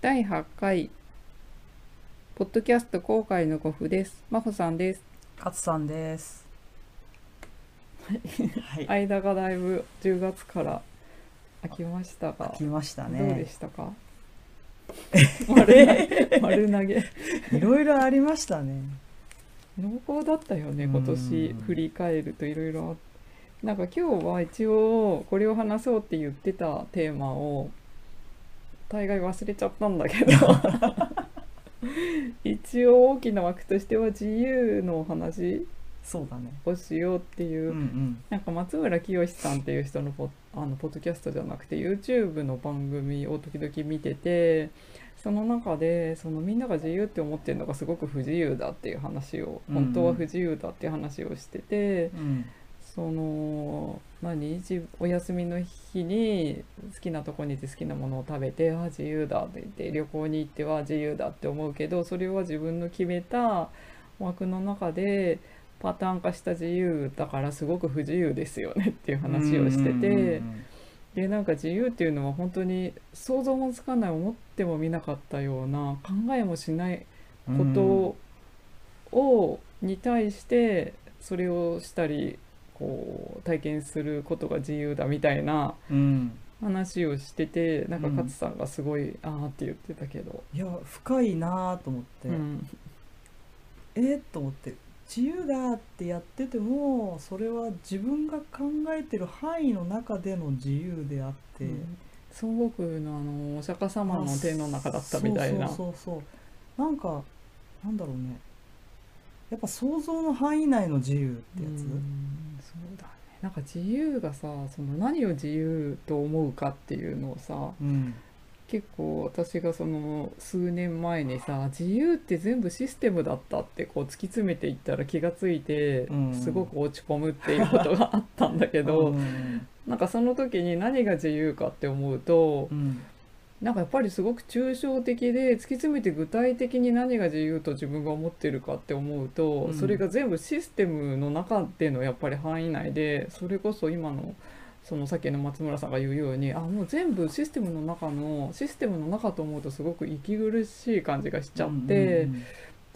第8回ポッドキャスト後悔のご夫です真帆さんです勝さんです。はい。間がだいぶ10月から空きましたが来ましたどうでね。したか？丸投 丸投げいろいろありましたね。濃厚だったよね今年うん振り返るといろいろあなんか今日は一応これを話そうって言ってたテーマを大概忘れちゃったんだけど 一応大きな枠としては自由のお話そうだね。をしようっていう、うんうん。なんか松村清さんっていう人のポあのポッドキャストじゃなくて YouTube の番組を時々見ててその中でそのみんなが自由って思ってるのがすごく不自由だっていう話をうん本当は不自由だっていう話をしてて、うん。その何？自お休みの日に好きなとこに行って好きなものを食べてあ自由だって言って旅行に行っては自由だって思うけどそれは自分の決めた枠の中でパターン化した自由だからすごく不自由ですよねっていう話をしてて。でなんか自由っていうのは本当に想像もつかない思ってもみなかったような考えもしないうんことをに対してそれをしたりこう体験することが自由だみたいなうん。話をしててなんかうん勝さんがすごい、ああって言ってたけど、いや深いなぁと思って、うん。えー、と思って自由だってやっててもそれは自分が考えてる範囲の中での自由であって、孫悟空のあのお釈迦様の手の中だったみたいな。そうそうそうそう。なんかなんだろうねやっぱ想像の範囲内の自由ってやつ、うんそうだね。なんか自由がさその何を自由と思うかっていうのをさうん。結構私がその数年前にさ自由って全部システムだったってこう突き詰めていったら気がついてうん。すごく落ち込むっていうことがあったんだけど、うん。なんかその時に何が自由かって思うとうんなんかやっぱりすごく抽象的で突き詰めて具体的に何が自由と自分が思ってるかって思うと、うん。それが全部システムの中でのやっぱり範囲内でそれこそ今のそのさっきの松村さんが言うようにあもう全部システムの中のシステムの中と思うとすごく息苦しい感じがしちゃって、うん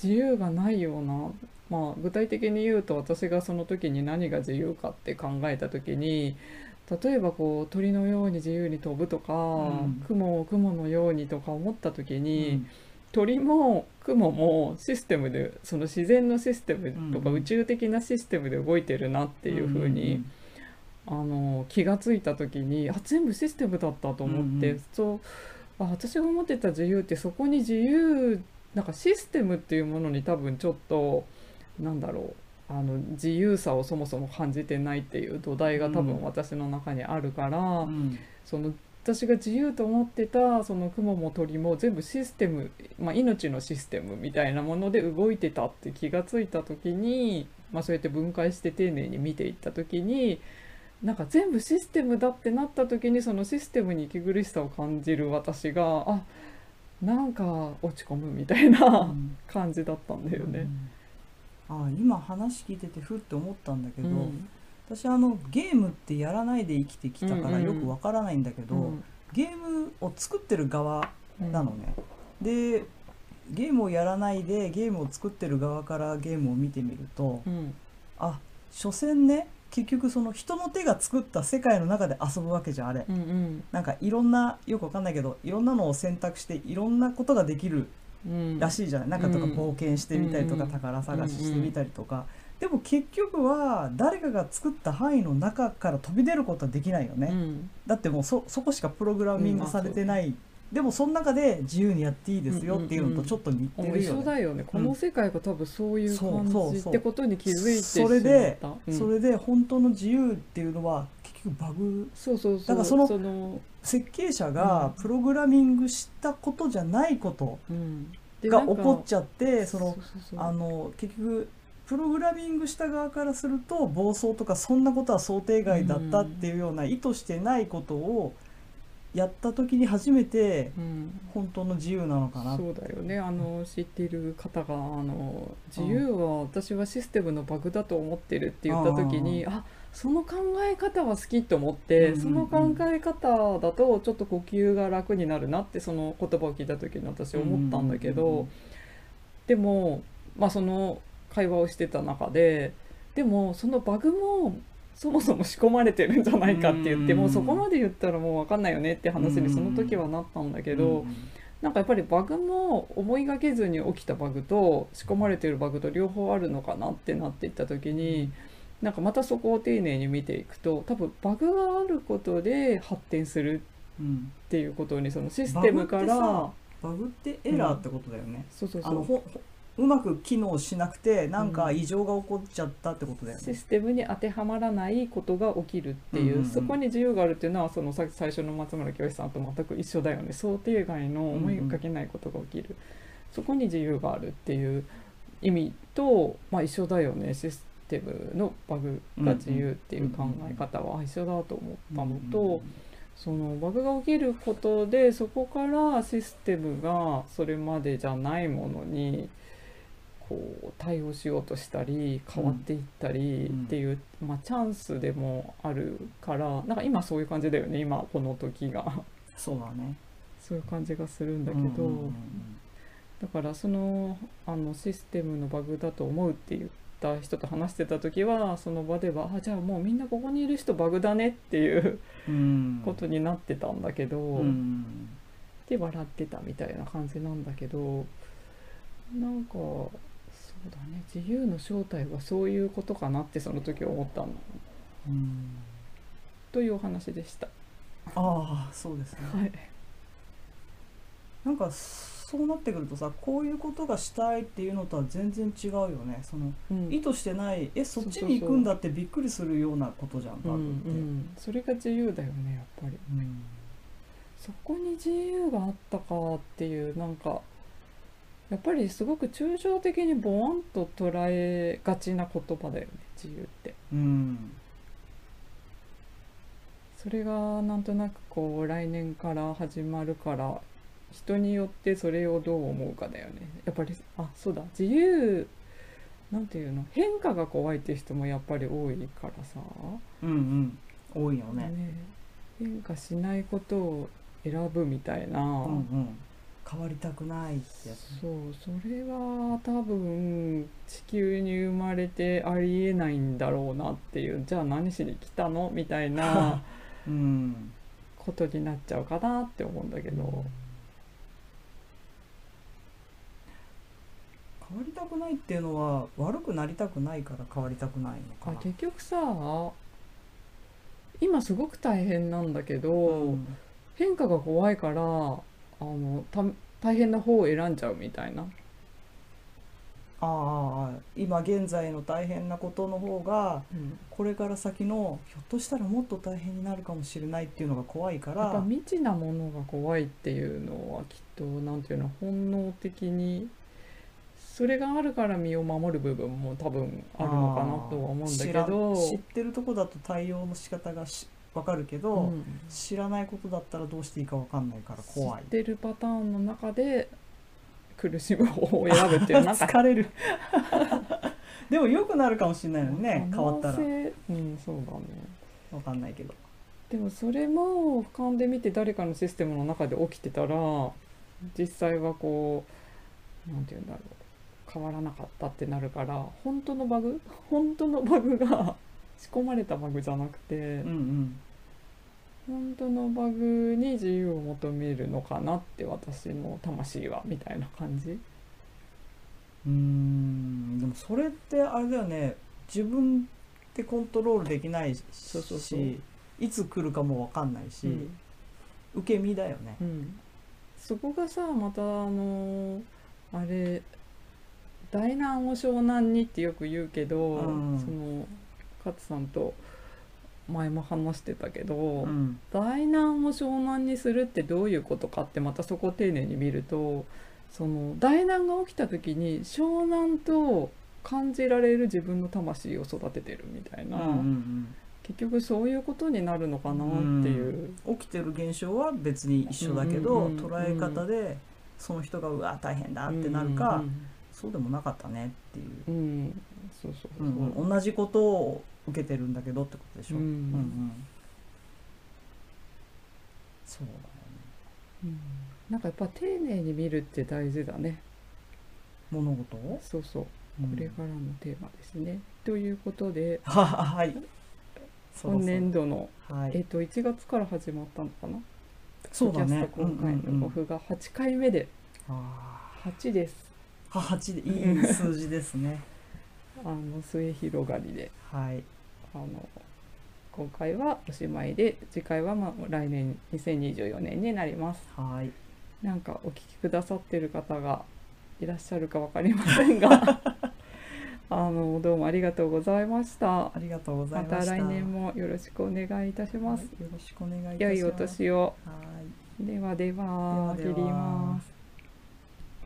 自由がないような、まあ、具体的に言うと私がその時に何が自由かって考えた時に例えばこう鳥のように自由に飛ぶとか、ん。雲を雲のようにとか思った時うに、ん。鳥も雲もシステムでその自然のシステムとかうん。宇宙的なシステムで動いてるなっていう風に、あの気がついた時にあ全部システムだったと思って、うんうん。そうあ私が思ってた自由ってそこに自由なんかシステムっていうものに多分ちょっとなんだろうあの自由さをそもそも感じてないっていう土台が多分うん。私の中にあるから、うん。その私が自由と思ってたその雲も鳥も全部システム、まあ、命のシステムみたいなもので動いてたって気がついた時に、まあ、そうやって分解して丁寧に見ていった時になんか全部システムだってなった時にそのシステムに息苦しさを感じる私があなんか落ち込むみたいなうん。感じだったんだよね。あ今話聞いててふって思ったんだけど、うん。私あのゲームってやらないで生きてきたからうんうんよくわからないんだけど、うん。ゲームを作ってる側なのね、でゲームをやらないでゲームを作ってる側からゲームを見てみるとうん。あ所詮ね結局その人の手が作った世界の中で遊ぶわけじゃんあれ、うんうん。なんかいろんなよくわかんないけどいろんなのを選択していろんなことができるうんらしいじゃない、なんかとかうん。冒険してみたりとか、うん宝探ししてみたりとか、でも結局は誰かが作った範囲の中から飛び出ることはできないよね、うん。だってもうそそこしかプログラミングされてない、でもその中で自由にやっていいですよっていうのとちょっと似てもう一緒るよね、だよね、この世界が多分そういう感じってことに気づいてしまった。それでうん。それで本当の自由っていうのは結局バグ？そうそうそう。だからその設計者がプログラミングしたことじゃないことが起こっちゃってそのうそうそうあの結局プログラミングした側からすると暴走とかそんなことは想定外だったっていうような意図してないことをやった時に初めてうん。本当の自由なのかな。そうだよね。あの知っている方があの自由は私はシステムのバグだと思ってるって言った時にあその考え方は好きと思って、その考え方だとちょっと呼吸が楽になるなってその言葉を聞いた時に私思ったんだけど、でもまあその会話をしてた中ででもそのバグもそもそも仕込まれてるんじゃないかって言って、うんもうそこまで言ったらもう分かんないよねって話にその時はなったんだけど、うんなんかやっぱりバグも思いがけずに起きたバグと仕込まれてるバグと両方あるのかなってなっていった時になんかまたそこを丁寧に見ていくと多分バグがあることで発展するうん。っていうことにそのシステムからババグってエラーってことだよね、そうそうそう。あのほほうまく機能しなくてなんか異常が起こっちゃったってことだよね、システムに当てはまらないことが起きるっていう,、うんうんうん。そこに自由があるっていうのはそのさ最初の松村清さんと全く一緒だよね。想定外の思いがけないことが起きる、そこに自由があるっていう意味と、まあ、一緒だよね。システムのバグが自由っていう考え方は一緒だと思ったのと、そのバグが起きることでそこからシステムがそれまでじゃないものにこう対応しようとしたり変わっていったりうんっていう、まあ、チャンスでもあるからなんか今そういう感じだよね今この時が。そうだね。そういう感じがするんだけど、うんうんうんだからそのあのシステムのバグだと思うって言った人と話してた時はその場ではあじゃあもうみんなここにいる人バグだねっていううん。ことになってたんだけど。うん。で笑ってたみたいな感じなんだけどなんかそうだね自由の正体はそういうことかなってその時思ったの。うん。というお話でした。ああそうですね。はい、なんかそうなってくるとさこういうことがしたいっていうのとは全然違うよね。そのうん。意図してないえそっちに行くんだってびっくりするようなことじゃんうんうバグって、ん、それが自由だよねやっぱり。うん。そこに自由があったかっていうなんかやっぱりすごく抽象的にボワンと捉えがちな言葉だよね自由って。うん。それがなんとなくこう来年から始まるから人によってそれをどう思うかだよね。やっぱりあそうだ。自由なんていうの？変化が怖いって人もやっぱり多いからさ、うんうん。多いよね。ね。変化しないことを選ぶみたいな、うんうん。変わりたくないってやつね。そうそれは多分地球に生まれてありえないんだろうなっていう。じゃあ何しに来たの？みたいな うん。ことになっちゃうかなって思うんだけど。変わりたくないっていうのは悪くなりたくないから変わりたくないのかな。あ結局さ今すごく大変なんだけど、うん。変化が怖いからあのた大変な方を選んじゃうみたいな。ああ今現在の大変なことの方がうん。これから先のひょっとしたらもっと大変になるかもしれないっていうのが怖いかやっぱら未知なものが怖いっていうのはきっとなんていうの本能的にそれがあるから身を守る部分も多分あるのかなとは思うんだけど。知ってるとこだと対応の仕方がし分かるけど、うん。知らないことだったらどうしていいか分かんないから怖い。知ってるパターンの中で苦しむ方を選ぶっていう なんか。疲れる。でも良くなるかもしれないのにね変わったら。うんそうだね。分かんないけど。でもそれも俯瞰で見て誰かのシステムの中で起きてたら実際はこうなんて言うんだろう変わらなかったってなるから本当のバグ？本当のバグが 仕込まれたバグじゃなくてうんうん。本当のバグに自由を求めるのかなって私の魂はみたいな感じ。うーん。でもそれってあれだよね。自分でコントロールできないしそうそうそう。いつ来るかも分かんないし、うん。受け身だよね。うん、そこがさまたあのあれ大難を湘南にってよく言うけど、うん。その勝さんと前も話してたけど、うん大難を湘南にするってどういうことかってまたそこを丁寧に見るとその大難が起きた時に湘南と感じられる自分の魂を育ててるみたいな、うんうん結局そういうことになるのかなっていう。うん。起きてる現象は別に一緒だけど、うんうんうん捉え方でその人がうわ大変だってなるか、うんそうでもなかったねっていう、うん。うんそうそうそう、うん同じことを受けてるんだけどってことでしょ。うん。うんそうだよね。うん。なんかやっぱ丁寧に見るって大事だね。物事？を。そうそう。うん。これからのテーマですね、ということでは はい。今年度のえっはい。と1月から始まったのかな？そうだね。今回のオフが8回目であ8です八で いい数字ですね。あの末広がりではい。あの今回はおしまいで次回はまあ来年2024年になりますはい。なんかお聞きくださってる方がいらっしゃるか分かりませんが あのどうもありがとうございましたありがとうござまいました。た来年もよろしくお願いいたしますはいよろしくお願いいたします。良いお年をはい。ではではではでは切ります